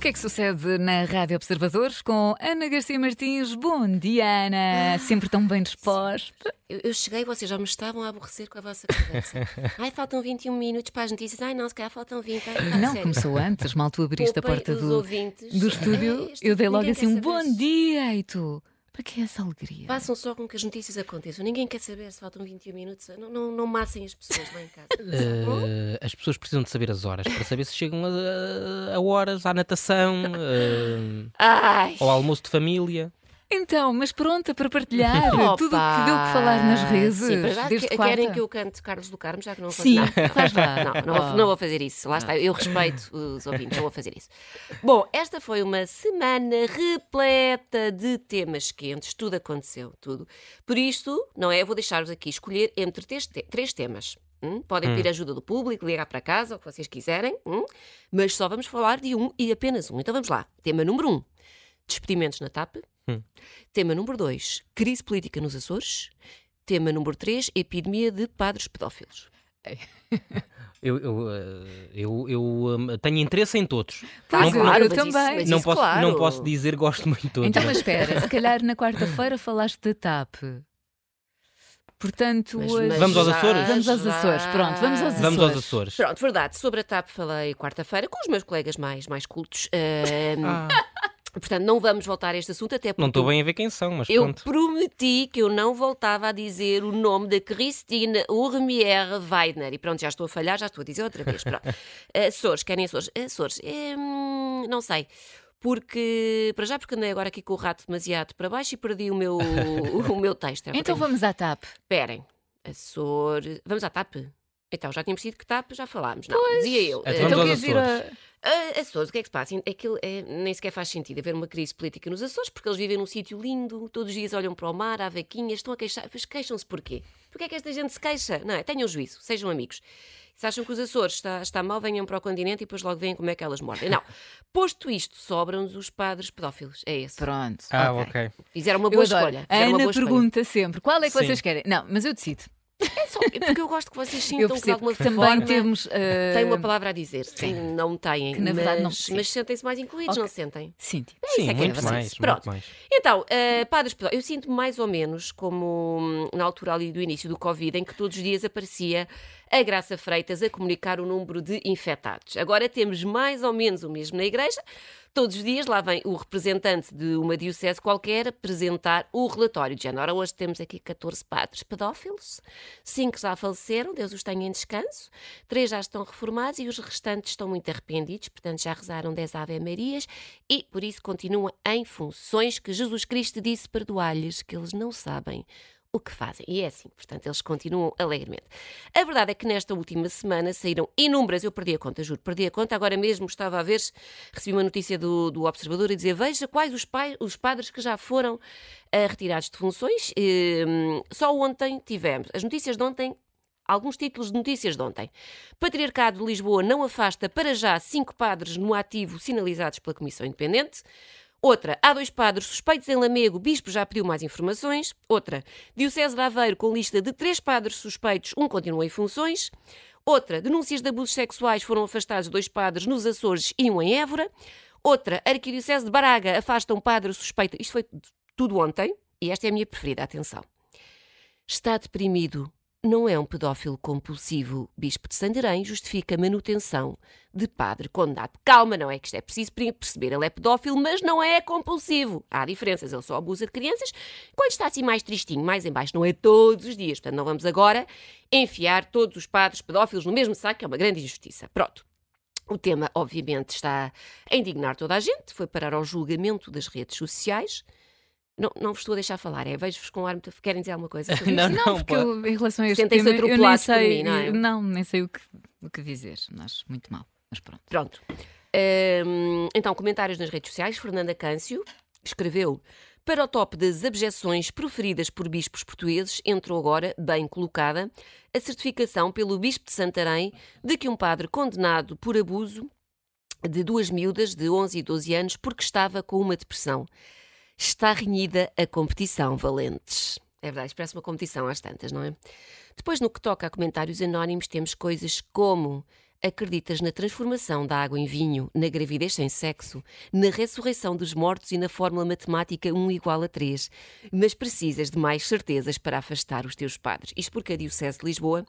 O que é que sucede na Rádio Observadores com Ana Garcia Martins? Bom dia, Ana! Sempre tão bem disposta. Eu, eu cheguei vocês já me estavam a aborrecer com a vossa conversa. Ai, faltam 21 minutos para as notícias. Ai, não, se calhar faltam 20. Ai, Não, sério. começou antes, mal tu abriste a Poupem porta do, do estúdio, eu dei logo assim um bom dia e tu. Para que essa alegria? Façam só com que as notícias aconteçam. Ninguém quer saber se faltam 21 minutos. Não, não, não massem as pessoas lá em casa. Eh, as pessoas precisam de saber as horas para saber se chegam a, a horas à natação, Ai! ao almoço de família. Então, mas pronta para partilhar Opa! tudo o que deu que falar nas redes. Sim, para já desde que- quarta. querem que eu cante Carlos do Carmo, já que não vou Sim, não. faz lá. Não, não, vou, não vou fazer isso. Lá está, eu respeito os ouvintes, não vou fazer isso. Bom, esta foi uma semana repleta de temas quentes, tudo aconteceu, tudo. Por isto, não é? Eu vou deixar-vos aqui escolher entre três, te- três temas. hum? Podem pedir ajuda do público, ligar para casa, o que vocês quiserem, hum? mas só vamos falar de um e apenas um. Então vamos lá. Tema número um: despedimentos na TAP. Hum. Tema número 2, crise política nos Açores. Tema número 3, epidemia de padres pedófilos. Eu, eu, eh, eu, eu, hum, tenho interesse em todos. Pois, não, eu- claro, eu isso- também. mas não isso, posso, claro. não posso dizer gosto muito de todos. Então, mas espera, se calhar na quarta-feira falaste da TAP. Portanto, Mas- hoje- mas Vamos aos Açores? Vamos aos Açores, pronto, vamos aos Vamos aos Açores. Açores. Pronto, verdade. Sobre a TAP falei quarta-feira com os meus colegas mais, mais cultos. Ahm, Ah, Portanto, não vamos voltar a este assunto, até porque não estou bem a ver quem são, mas eu pronto. prometi que eu não voltava a dizer o nome da Cristina Urmier Weidner. E pronto, já estou a falhar, já estou a dizer outra vez. Pronto. Açores, querem Açores? Açores, é, hum, não sei. Porque, para já, porque andei agora aqui com o rato demasiado para baixo e perdi o meu, o meu texto. É Então vamos à TAP. Esperem. Açores. Vamos à TAP? Então, já tínhamos sido que TAP, já falámos. Não, dizia eu. Então Eh, vamos então ir Açores. A... Açores, o que é que se passa? Aquilo é, nem sequer faz sentido haver uma crise política nos Açores, porque eles vivem num sítio lindo, todos os dias olham para o mar, há vaquinhas, estão a queixar. Mas queixam-se porquê? Porquê é que esta gente se queixa? Não é? Tenham juízo, sejam amigos. Se acham que os Açores está, está mal, venham para o continente e depois logo veem como é que elas mordem. Não. Posto isto, sobram-nos os padres pedófilos. É esse. Pronto. Ah, ok. ok. Fizeram uma boa escolha. A Ana boa escolha. pergunta sempre qual é que Sim. vocês querem. Não, mas eu decido. É só porque eu gosto que vocês sintam que de alguma também forma temos. eh, têm uma palavra a dizer. Sim, não têm. Que na verdade mas, não- sim. mas sentem-se mais incluídos, Ok. não sentem? Sim, isso é que é muito preciso. mais, Pronto. muito mais. Então, eh, padres eu sinto mais ou menos como hum, na altura ali do início do Covid, em que todos os dias aparecia a Graça Freitas a comunicar o número de infectados. Agora temos mais ou menos o mesmo na Igreja. Todos os dias lá vem o representante de uma diocese qualquer apresentar o relatório de género. Hoje temos aqui 14 padres pedófilos, 5 já faleceram, Deus os tenha em descanso, 3 já estão reformados e os restantes estão muito arrependidos, portanto já rezaram 10 Ave Marias e por isso continuam em funções que Jesus Cristo disse perdoar-lhes, que eles não sabem o que fazem. E é assim, portanto, eles continuam alegremente. A verdade é que nesta última semana saíram inúmeras, eu perdi a conta, juro, perdi a conta, agora mesmo estava a ver, recebi uma notícia do, do Observador a dizer, veja quais os, pai, os padres que já foram ah, retirados de funções. Hum, só ontem tivemos, as notícias de ontem Alguns títulos de notícias de ontem. Patriarcado de Lisboa não afasta para já cinco padres no ativo sinalizados pela Comissão Independente. Outra, há dois padres suspeitos em Lamego, o bispo já pediu mais informações. Outra, Diocese de Aveiro com lista de três padres suspeitos, um continua em funções. Outra, denúncias de abusos sexuais foram afastados dois padres nos Açores e um em Évora. Outra, Arquidiocese de Braga afasta um padre suspeito. Isto foi tudo ontem e esta é a minha preferida, atenção. Está deprimido. Não é um pedófilo compulsivo. Bispo de Santarém justifica a manutenção de padre condenado. Calma, não é que isto é preciso perceber. Ele é pedófilo, mas não é compulsivo. Há diferenças. Ele só abusa de crianças quando está assim mais tristinho, mais em baixo. Não é todos os dias. Portanto, não vamos agora enfiar todos os padres pedófilos no mesmo saco, que é uma grande injustiça. Pronto. O tema, obviamente, está a indignar toda a gente. Foi parar ao julgamento das redes sociais. Não, não vos estou a deixar falar, é? Vejo-vos com ar muito. Querem dizer alguma coisa? Não, isto? Não, porque eu, em relação a este Sentem-se tema, eu nem sei, mim, não é? não, nem sei o que, o que dizer. Acho muito mal, mas pronto. Pronto. Hum, então, comentários nas redes sociais. Fernanda Câncio escreveu. Para o top das abjeções proferidas por bispos portugueses, entrou agora, bem colocada, a certificação pelo bispo de Santarém de que um padre condenado por abuso de duas miúdas de 11 e 12 anos porque estava com uma depressão. Está renhida a competição, valentes. É verdade, parece uma competição às tantas, não é? Depois, no que toca a comentários anónimos, temos coisas como Acreditas na transformação da água em vinho, na gravidez sem sexo, na ressurreição dos mortos e na fórmula matemática 1 igual a 3, mas precisas de mais certezas para afastar os teus padres. Isto porque a Diocese de Lisboa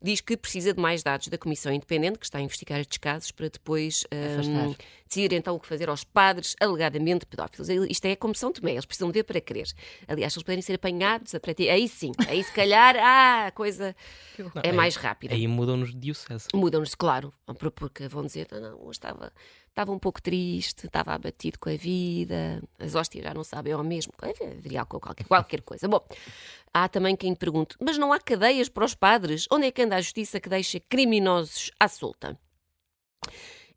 diz que precisa de mais dados da Comissão Independente, que está a investigar estes casos, para depois um, decidir então o que fazer aos padres alegadamente pedófilos. Isto é como São Tomé, eles precisam ver para crer. Aliás, eles puderem ser apanhados, a aí sim, aí se calhar ah, a coisa não, é mais rápida. Aí mudam-nos de diocese. Mudam-nos, claro, porque vão dizer, não, não estava estava um pouco triste, estava abatido com a vida, as hóstias já não sabem ao mesmo, haveria qualquer, qualquer coisa. Bom, há também quem pergunte, mas não há cadeias para os padres? Onde é que anda a justiça que deixa criminosos à solta?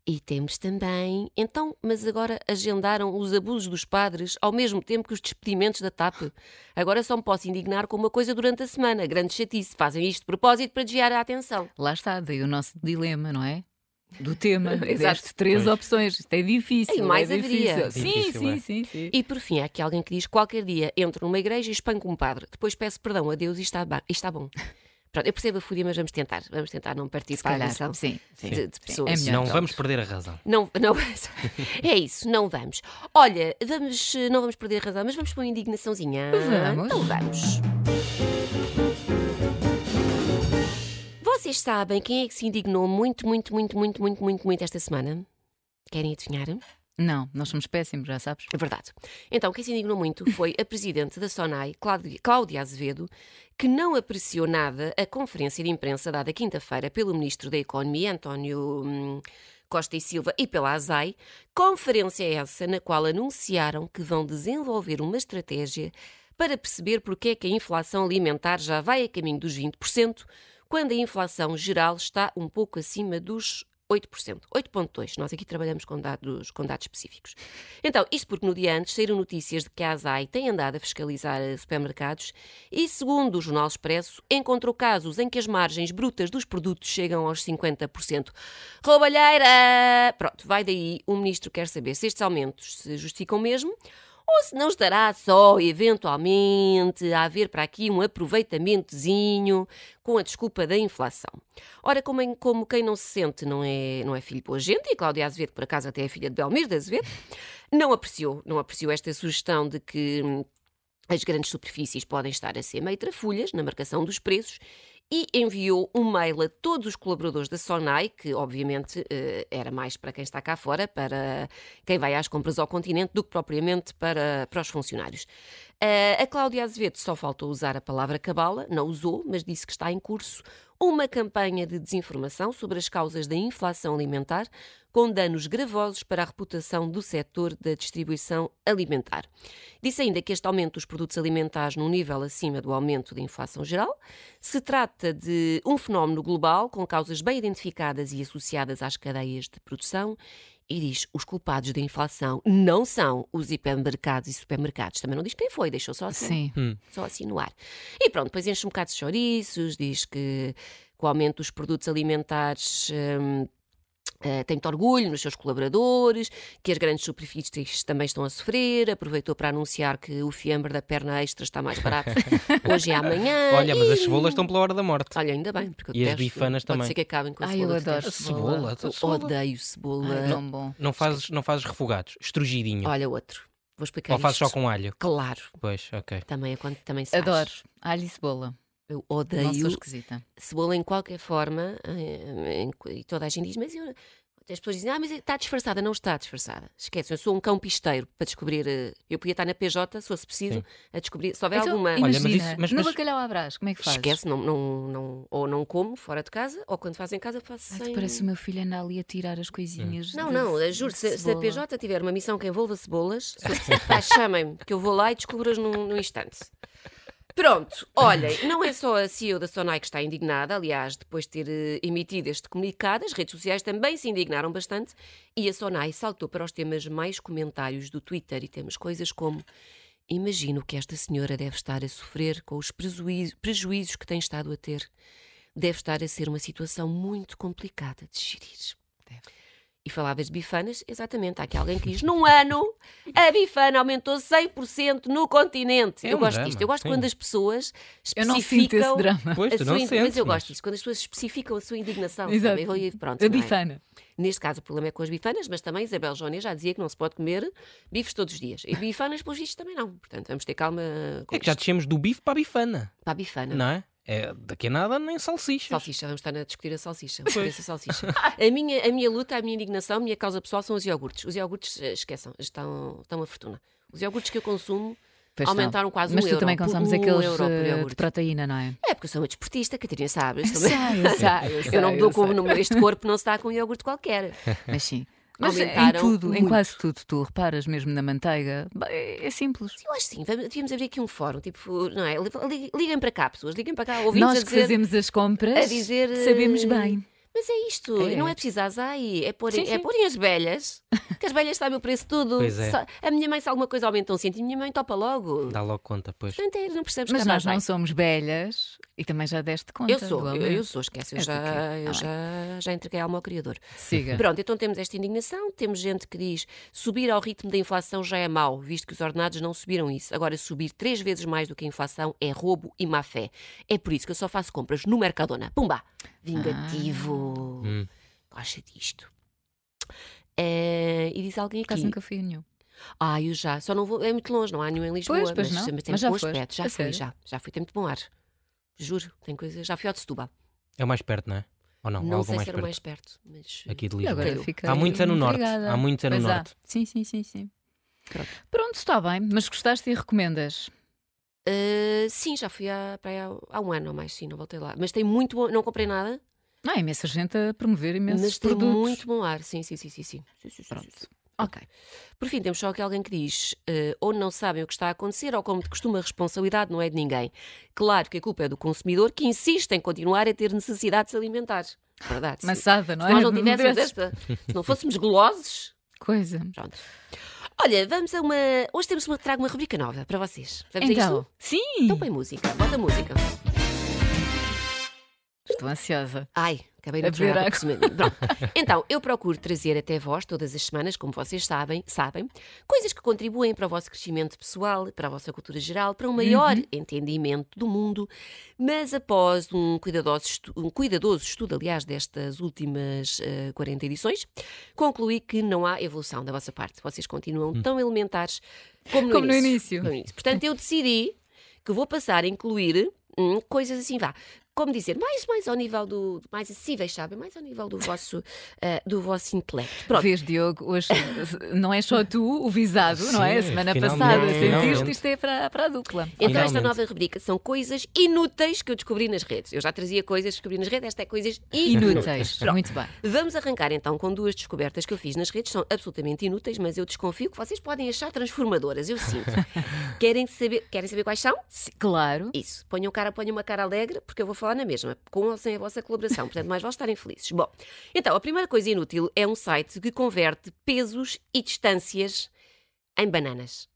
E temos também, então, mas agora agendaram os abusos dos padres ao mesmo tempo que os despedimentos da TAP. Agora só me posso indignar com uma coisa durante a semana. Grande chatice. Fazem isto de propósito para desviar a atenção. Lá está, daí o nosso dilema, não é? Do tema. Exato. três pois. opções. Isto é difícil. E mais é haveria. Sim, difícil, sim, é. sim, sim. E por fim, há aqui alguém que diz: qualquer dia entro numa igreja e espanco um padre. Depois peço perdão a Deus e está, e está bom. Pronto, eu percebo a fúria, mas vamos tentar. Vamos tentar não partir para a atenção sim, sim, de, de pessoas. É não vamos perder a razão. Não, não, é isso, não vamos. Olha, vamos, não vamos perder a razão, mas vamos para uma indignaçãozinha. Vamos. Então vamos. Vocês sabem quem é que se indignou muito, muito, muito, muito, muito, muito, muito esta semana? Querem adivinhar? Não, nós somos péssimos, já sabes. É verdade. Então, quem se indignou muito foi a presidente da SONAI, Cláudia Azevedo, que não apreciou nada a conferência de imprensa dada quinta-feira pelo Ministro da Economia, António hum, Costa e Silva, e pela ASAI. Conferência essa na qual anunciaram que vão desenvolver uma estratégia para perceber porque é que a inflação alimentar já vai a caminho dos 20%, quando a inflação geral está um pouco acima dos 8%, 8,2%. Nós aqui trabalhamos com dados, com dados específicos. Então, isto porque no dia antes saíram notícias de que a ASAI tem andado a fiscalizar supermercados e, segundo o Jornal Expresso, encontrou casos em que as margens brutas dos produtos chegam aos 50%. Roubalheira! Pronto, vai daí. O ministro quer saber se estes aumentos se justificam mesmo ou se não estará só, eventualmente, a haver para aqui um aproveitamentozinho com a desculpa da inflação. Ora, como, como quem não se sente não é, não é filho boa gente, e Cláudia Azevedo, por acaso, até é filha de Belmir Azevedo, não apreciou, não apreciou esta sugestão de que hum, as grandes superfícies podem estar a ser meio trafulhas na marcação dos preços e enviou um mail a todos os colaboradores da Sonai, que obviamente eh, era mais para quem está cá fora, para quem vai às compras ao continente, do que propriamente para, para os funcionários. Eh, a Cláudia Azevedo só faltou usar a palavra cabala, não usou, mas disse que está em curso uma campanha de desinformação sobre as causas da inflação alimentar, com danos gravosos para a reputação do setor da distribuição alimentar. Disse ainda que este aumento dos produtos alimentares num nível acima do aumento da inflação geral se trata de um fenómeno global com causas bem identificadas e associadas às cadeias de produção e diz os culpados da inflação não são os hipermercados e supermercados. Também não diz quem foi, deixou só assim, Sim. Hum. só assim no ar. E pronto, depois enche um bocado de chouriços, diz que com o aumento dos produtos alimentares hum, Uh, tem orgulho nos seus colaboradores, que as grandes superfícies também estão a sofrer. Aproveitou para anunciar que o fiambre da perna extra está mais barato hoje e amanhã. Olha, mas e... as cebolas estão pela hora da morte. Olha, ainda bem. Porque e as bifanas pode também. ser que acabem com a Ai, cebola. eu adoro cebola. Eu cebola. odeio cebola. Ai, tão bom. Não fazes, não fazes refogados, estrugidinho. Olha outro. Vou explicar Ou fazes isto. só com alho. Claro. Pois, ok. Também é quando também se faz. Adoro. Alho e cebola. Eu Não sou odeio esquisita. cebola em qualquer forma. eh, em- E toda a gente diz, mas eu... As pessoas dizem, ah, mas está disfarçada. Não está disfarçada. Esquece, eu sou um cão pisteiro para descobrir. eh, Eu podia estar na PJ, se fosse preciso, Sim. a descobrir. Se houver Então, alguma. Olha, mas imagina, isso- mas- no mas- bacalhau à brás, como é que fazes? Esquece, não, não, não, ou não como fora de casa, ou quando faz em casa faço Ai, sem... parece o meu filho anda ali a tirar as coisinhas. Não, de- não, juro, se, se a. PJ tiver uma missão que envolva cebolas, se chamem-me, que eu vou lá e descubro-as num, num instante. Pronto, olhem, não é só a CEO da Sonai que está indignada, aliás, depois de ter eh, emitido este comunicado, as redes sociais também se indignaram bastante e a Sonai saltou para os temas mais comentários do Twitter e temos coisas como Imagino que esta senhora deve estar a sofrer com os prejuízos, que tem estado a ter. Deve estar a ser uma situação muito complicada de gerir. Deve. E falavas de bifanas, exatamente. Há aqui alguém que diz: num ano, a bifana aumentou 100% no continente. É eu um gosto drama, disto. Eu gosto sim. quando as pessoas Eu não sinto especificam. esse drama. Pois, a tu sua sentes, mas eu gosto disso, quando as pessoas especificam a sua indignação. Exato. Sabe? Pronto, A é? bifana. Neste caso, o problema é com as bifanas, mas também Isabel Jónia já dizia que não se pode comer bifes todos os dias. E bifanas, pelos vistos, também não. Portanto, vamos ter calma com É que já isto. descemos do bife para a bifana, Para a bifana. não é? É daqui a nada nem salsichas. Salsicha, vamos estar a discutir a salsicha. Essa salsicha. A minha, a minha luta, a minha indignação, a minha causa pessoal são os iogurtes. Os iogurtes, eh, esqueçam, estão, estão uma fortuna. Os iogurtes que eu consumo Pois não. aumentaram quase Mas um tu euro. também consomes um aqueles euro por eh, de proteína, não é? É porque eu sou uma desportista, Catarina sabe. Eu, sou- eu sei, eu sei. eu não me dou eu com sei. no este corpo, não se dá com um iogurte qualquer. Mas sim. Mas em tudo, em muito. quase tudo, tu reparas mesmo na manteiga, é, é simples. Eu acho que sim, devíamos abrir aqui um fórum, tipo, não é? Li- Liguem para cá, pessoas, liguem para cá, ouvintes Nós a que dizer, fazemos as compras a dizer, sabemos bem. Mas é isto, É. não é preciso ai, é porem, Sim, é porem as velhas, que as velhas sabem o preço de tudo. Pois é. Só- a minha mãe, se alguma coisa aumenta um cêntimo, minha mãe topa logo. Dá logo conta, pois. Portanto, é, não percebes Mas que nós não somos velhas e também já deste conta. Eu sou, eu, eu sou, esquece, eu, já, quê? eu Ah, já, já entreguei a alma ao Criador. Siga. Pronto, então temos esta indignação, temos gente que diz subir ao ritmo da inflação já é mau, visto que os ordenados não subiram isso. Agora, subir três vezes mais do que a inflação é roubo e má fé. É por isso que eu só faço compras no Mercadona. Pumba! Vingativo. Ah. Hum. Gosta disto. É, e diz alguém aqui. nunca fui a nenhum. Ah, eu já. Só não vou. É muito longe, não há nenhum em Lisboa. Pois, pois mas, não. mas tem Mas já bom foste? aspecto. Já A fui, sério? já. Já fui, tem muito bom ar. Juro, tem coisa. Já fui ao de Setúbal. É o mais perto, não é? Ou não? Não Algo sei mais se era perto. mais perto, mas. Aqui de Lisboa. agora fiquei Há muitos é no norte. Há muitos é no Pois há. norte. Sim, sim, sim, sim. Pronto. Pronto, está bem. Mas gostaste e recomendas? Ah, sim, já fui aí há, há um ano ou mais, sim, não voltei lá. Mas tem muito bom. Não comprei nada, Não, há imensa gente a promover imensos mas tem produtos. muito bom ar. Sim, sim, sim, sim. sim. Pronto. Ok. Por fim, temos só aqui alguém que diz eh, ou não sabem o que está a acontecer ou, como de costume, a responsabilidade não é de ninguém. Claro que a culpa é do consumidor que insiste em continuar a ter necessidade de se alimentar. Verdade. Maçada, não Se é? nós não tivéssemos esta, se não fôssemos golosos, Coisa. pronto. Olha, vamos a uma. Hoje temos uma, trago uma rubrica nova para vocês. Vamos a Então, isto? sim. Então põe música, bota música. Estou ansiosa. Ai, acabei de beber a. Pronto. Então, eu procuro trazer até vós, todas as semanas, como vocês sabem, sabem, coisas que contribuem para o vosso crescimento pessoal, para a vossa cultura geral, para um maior Uhum. entendimento do mundo, mas após um cuidadoso, estu- um cuidadoso estudo, aliás, destas últimas eh, 40 edições, concluí que não há evolução da vossa parte. Vocês continuam tão elementares como no Como no início. início. Como no início. Portanto, eu decidi que vou passar a incluir hum, coisas assim, vá. Como dizer, mais, mais ao nível do. mais acessíveis, sabem? Mais ao nível do vosso, eh, do vosso intelecto. Pronto. Vês, Diogo, hoje não é só tu o visado, não é? A Sim, semana passada sentiste isto é para, para a dupla. Então, esta Finalmente. nova rubrica são coisas inúteis que eu descobri nas redes. Eu já trazia coisas que descobri nas redes, esta é coisas inúteis. Inúteis. Muito bem. Vamos arrancar então com duas descobertas que eu fiz nas redes, são absolutamente inúteis, mas eu desconfio que vocês podem achar transformadoras, eu sinto. querem, saber, querem saber quais são? Sim, Claro. Isso. Ponham, cara, ponham uma cara alegre, porque eu vou falar na mesma, com ou sem a vossa colaboração. Portanto, mais vale estarem felizes. Bom, então, a primeira coisa inútil é um site que converte pesos e distâncias em bananas.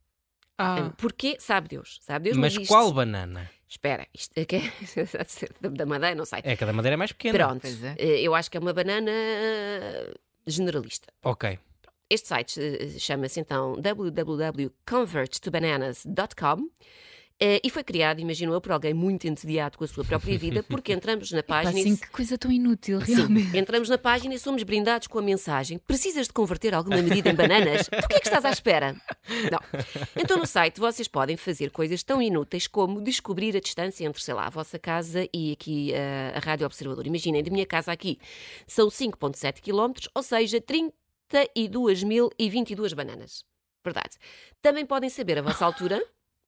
Ah, Porquê? Sabe Deus. Sabe Deus, mas isto- qual banana? Espera, isto é que é da madeira, não sei. É que a da madeira é mais pequena. Pronto, Pois é. eh, eu acho que é uma banana eh, generalista. Ok. Este site eh, chama-se então www.converttobananas.com eh, e foi criado, imagino eu, por alguém muito entediado com a sua própria vida, porque entramos na Pá, página. e assim, se- que coisa tão inútil, Sim, realmente. entramos na página e somos brindados com a mensagem: precisas de converter alguma medida em bananas? Do que é que estás à espera? Não. Então, no site, vocês podem fazer coisas tão inúteis como descobrir a distância entre, sei lá, a vossa casa e aqui eh, a Rádio Observador. Imaginem, da minha casa aqui são 5,7 km, ou seja, 32.022 bananas. Verdade. Também podem saber a vossa altura.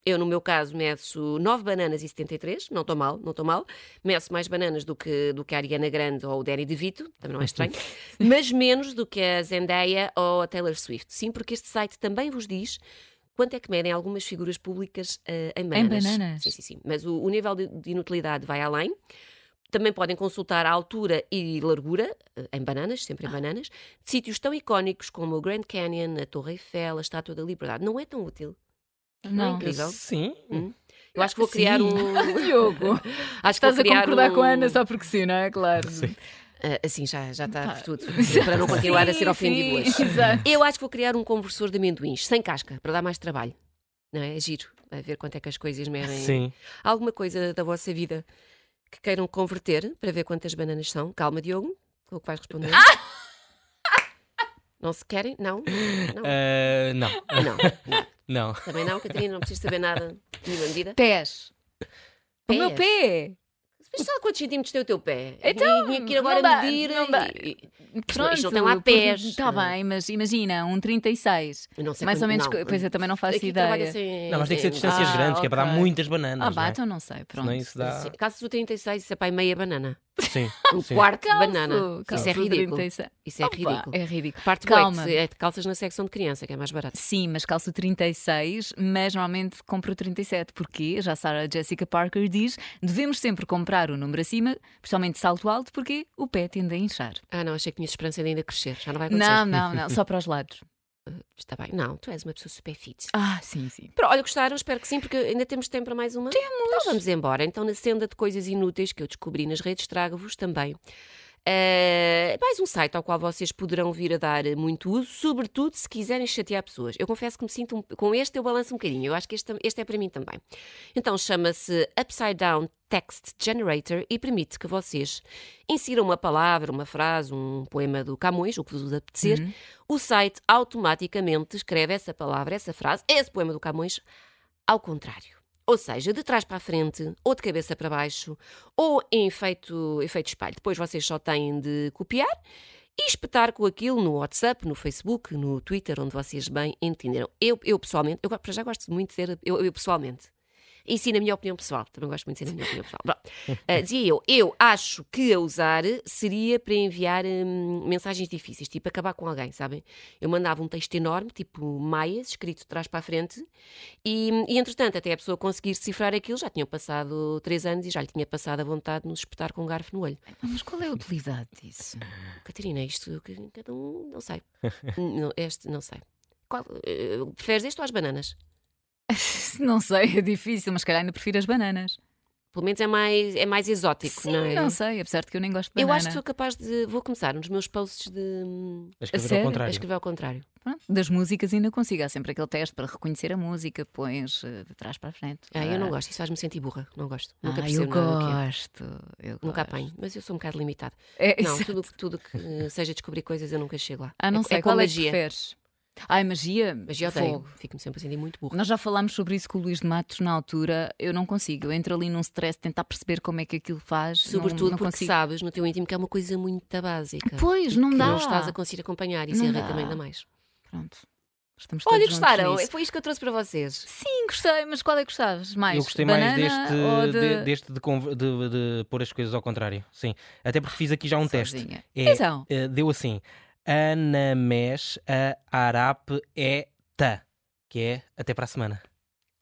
Eu, no meu caso, meço 9 bananas e 73, não estou mal, não estou mal. Meço mais bananas do que, do que a Ariana Grande ou o Danny DeVito, também não é estranho, mas menos do que a Zendaya ou a Taylor Swift. Sim, porque este site também vos diz quanto é que medem algumas figuras públicas eh, em bananas. bananas? Sim, sim, sim. Mas o, o nível de, de inutilidade vai além. Também podem consultar a altura e largura, eh, em bananas, sempre em bananas, de sítios tão icónicos como o Grand Canyon, a Torre Eiffel, a Estátua da Liberdade. Não é tão útil. Não é incrível? Sim. Hum? Eu acho que vou criar Sim. um. Diogo, Acho que estás vou a criar concordar um... com a Ana só porque sim, não é? Claro. Ah, assim já, já está por tudo. Para não continuar a ser Sim, ofendido sim, hoje. Exato. Eu acho que vou criar um conversor de amendoins, sem casca, para dar mais trabalho. Não é? É giro, a ver quanto é que as coisas medem. Sim. Alguma coisa da vossa vida que queiram converter para ver quantas bananas são? Calma, Diogo, o que vais responder? Não se querem? Não? Não. Ah, não, Não, não. Não. Também não, Catarina, não preciso saber nada de nenhuma medida. Pés. O meu pé. Mas sabe quantos centímetros tem o teu pé? Então, tinha que ir agora não dá, medir. não dá. e- e- Pronto, isto não tem lá pés. Está bem, mas imagina, um 36. eu não sei Mais quanto- ou menos, não, pois eu também não faço aqui ideia. trabalha-se em- Não, mas tem que ser distâncias Ah, grandes, que é para dar muitas bananas. Ah, não é? então não sei. Pronto. Senão isso dá. Calças do 36, isso é para aí meia banana. Sim. Um sim. quarto de Calço, banana. calço Isso é ridículo. 36. Isso é Opa, ridículo. É ridículo. Parte Calma. É de calças na secção de criança, que é mais barato. Sim, mas calço 36, mas normalmente compro 37. Porque, já a Sarah Jessica Parker diz, devemos sempre comprar o número acima, principalmente salto alto, porque o pé tende a inchar. Ah, não, achei que tinha esperança de ainda crescer. Já não vai acontecer. Não, não, não, só para os lados. Está bem. Não, tu és uma pessoa super fit. Ah, sim, sim. Pronto, olha, gostaram? Espero que sim, porque ainda temos tempo para mais uma. Temos! Então vamos embora. Então, na senda de coisas inúteis que eu descobri nas redes, trago-vos também. Eh, mais um site ao qual vocês poderão vir a dar muito uso, sobretudo se quiserem chatear pessoas. Eu confesso que me sinto um- com este eu balanço um bocadinho. Eu acho que este, este é para mim também. Então chama-se Upside Down Text Generator e permite que vocês insiram uma palavra, uma frase, um poema do Camões, o que vos apetecer. O site automaticamente escreve essa palavra, essa frase, esse poema do Camões ao contrário. Ou seja, de trás para a frente, ou de cabeça para baixo, ou em efeito, efeito espelho. Depois vocês só têm de copiar e espetar com aquilo no WhatsApp, no Facebook, no Twitter, onde vocês bem entenderam. Eu, eu pessoalmente, eu para já gosto muito de ser, eu, eu pessoalmente. E sim, na minha opinião pessoal. Também gosto muito de ser na minha opinião pessoal. Ah, dizia eu, eu acho que a usar seria para enviar hum, mensagens difíceis, tipo acabar com alguém, sabem? Eu mandava um texto enorme, tipo maias, escrito de trás para a frente, e, e entretanto, até a pessoa conseguir decifrar aquilo, já tinham passado três anos e já lhe tinha passado a vontade de nos espetar com um garfo no olho. Mas qual é a utilidade disso? Catarina, isto que cada um, não sei. Não, este, não sei. Qual, eh, preferes este ou as bananas? Não sei, é difícil, mas se calhar ainda prefiro as bananas. Pelo menos é mais, é mais exótico, Sim, não é? não sei, apesar de que eu nem gosto de Eu banana. acho que sou capaz de. Vou começar nos meus posts de. A escrever sério? ao a contrário. escrever ao contrário. Pronto, das músicas ainda consigo. Há sempre aquele teste para reconhecer a música, pões eh, de trás para a frente. Ah, eu não Ah, gosto, isso faz-me sentir burra. Não gosto. Nunca ah, eu é. gosto. Eu Nunca gosto. apanho, mas eu sou um bocado limitada. É, Não, tudo, tudo que eh, seja descobrir coisas eu nunca chego lá. Ah, não é, sei, é qual é que preferes? Ai, magia? Magia eu odeio. Fogo. Fico-me sempre a sentir muito burra. Nós já falámos sobre isso com o Luís de Matos na altura. Eu não consigo. Eu entro ali num stress de tentar perceber como é que aquilo faz. não- Sobretudo não, porque consigo. sabes no teu íntimo que é uma coisa muito básica. Pois, não que dá. não estás a conseguir acompanhar e Não isso dá. irrita-me ainda mais. Pronto. Estamos Olha, gostaram? nisso. Foi isto que eu trouxe para vocês. Sim, gostei, mas qual é que gostavas mais? Eu gostei mais Banana deste, ou de... de, deste de, de- de pôr as coisas ao contrário. Sim. Até porque fiz aqui já um teste. Sozinha. É, Então. eh, deu assim: Anamesh a Arap é ta. Que é até para a semana.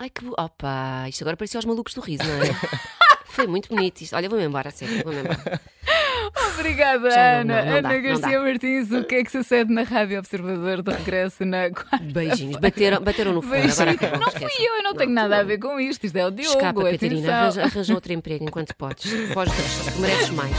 Ai que. Opa, isto agora parecia aos malucos do riso, não é? Foi muito bonito isto. Olha, vou-me embora, a sério, vou-me embora. Obrigada, Já Ana. não- não dá, Ana não Garcia Martins, o que é que sucede na Rádio Observador de regresso na quarta? Beijinhos. Bateram, bateram no fundo. Beijinhos. Agora acabou, Não esquece. fui eu, eu não, Não, tenho nada a ver com isto. Isto é o Diogo. Escapa, Catarina. atenção. Arranja, arranja outro emprego enquanto podes. Foge, mereces mais.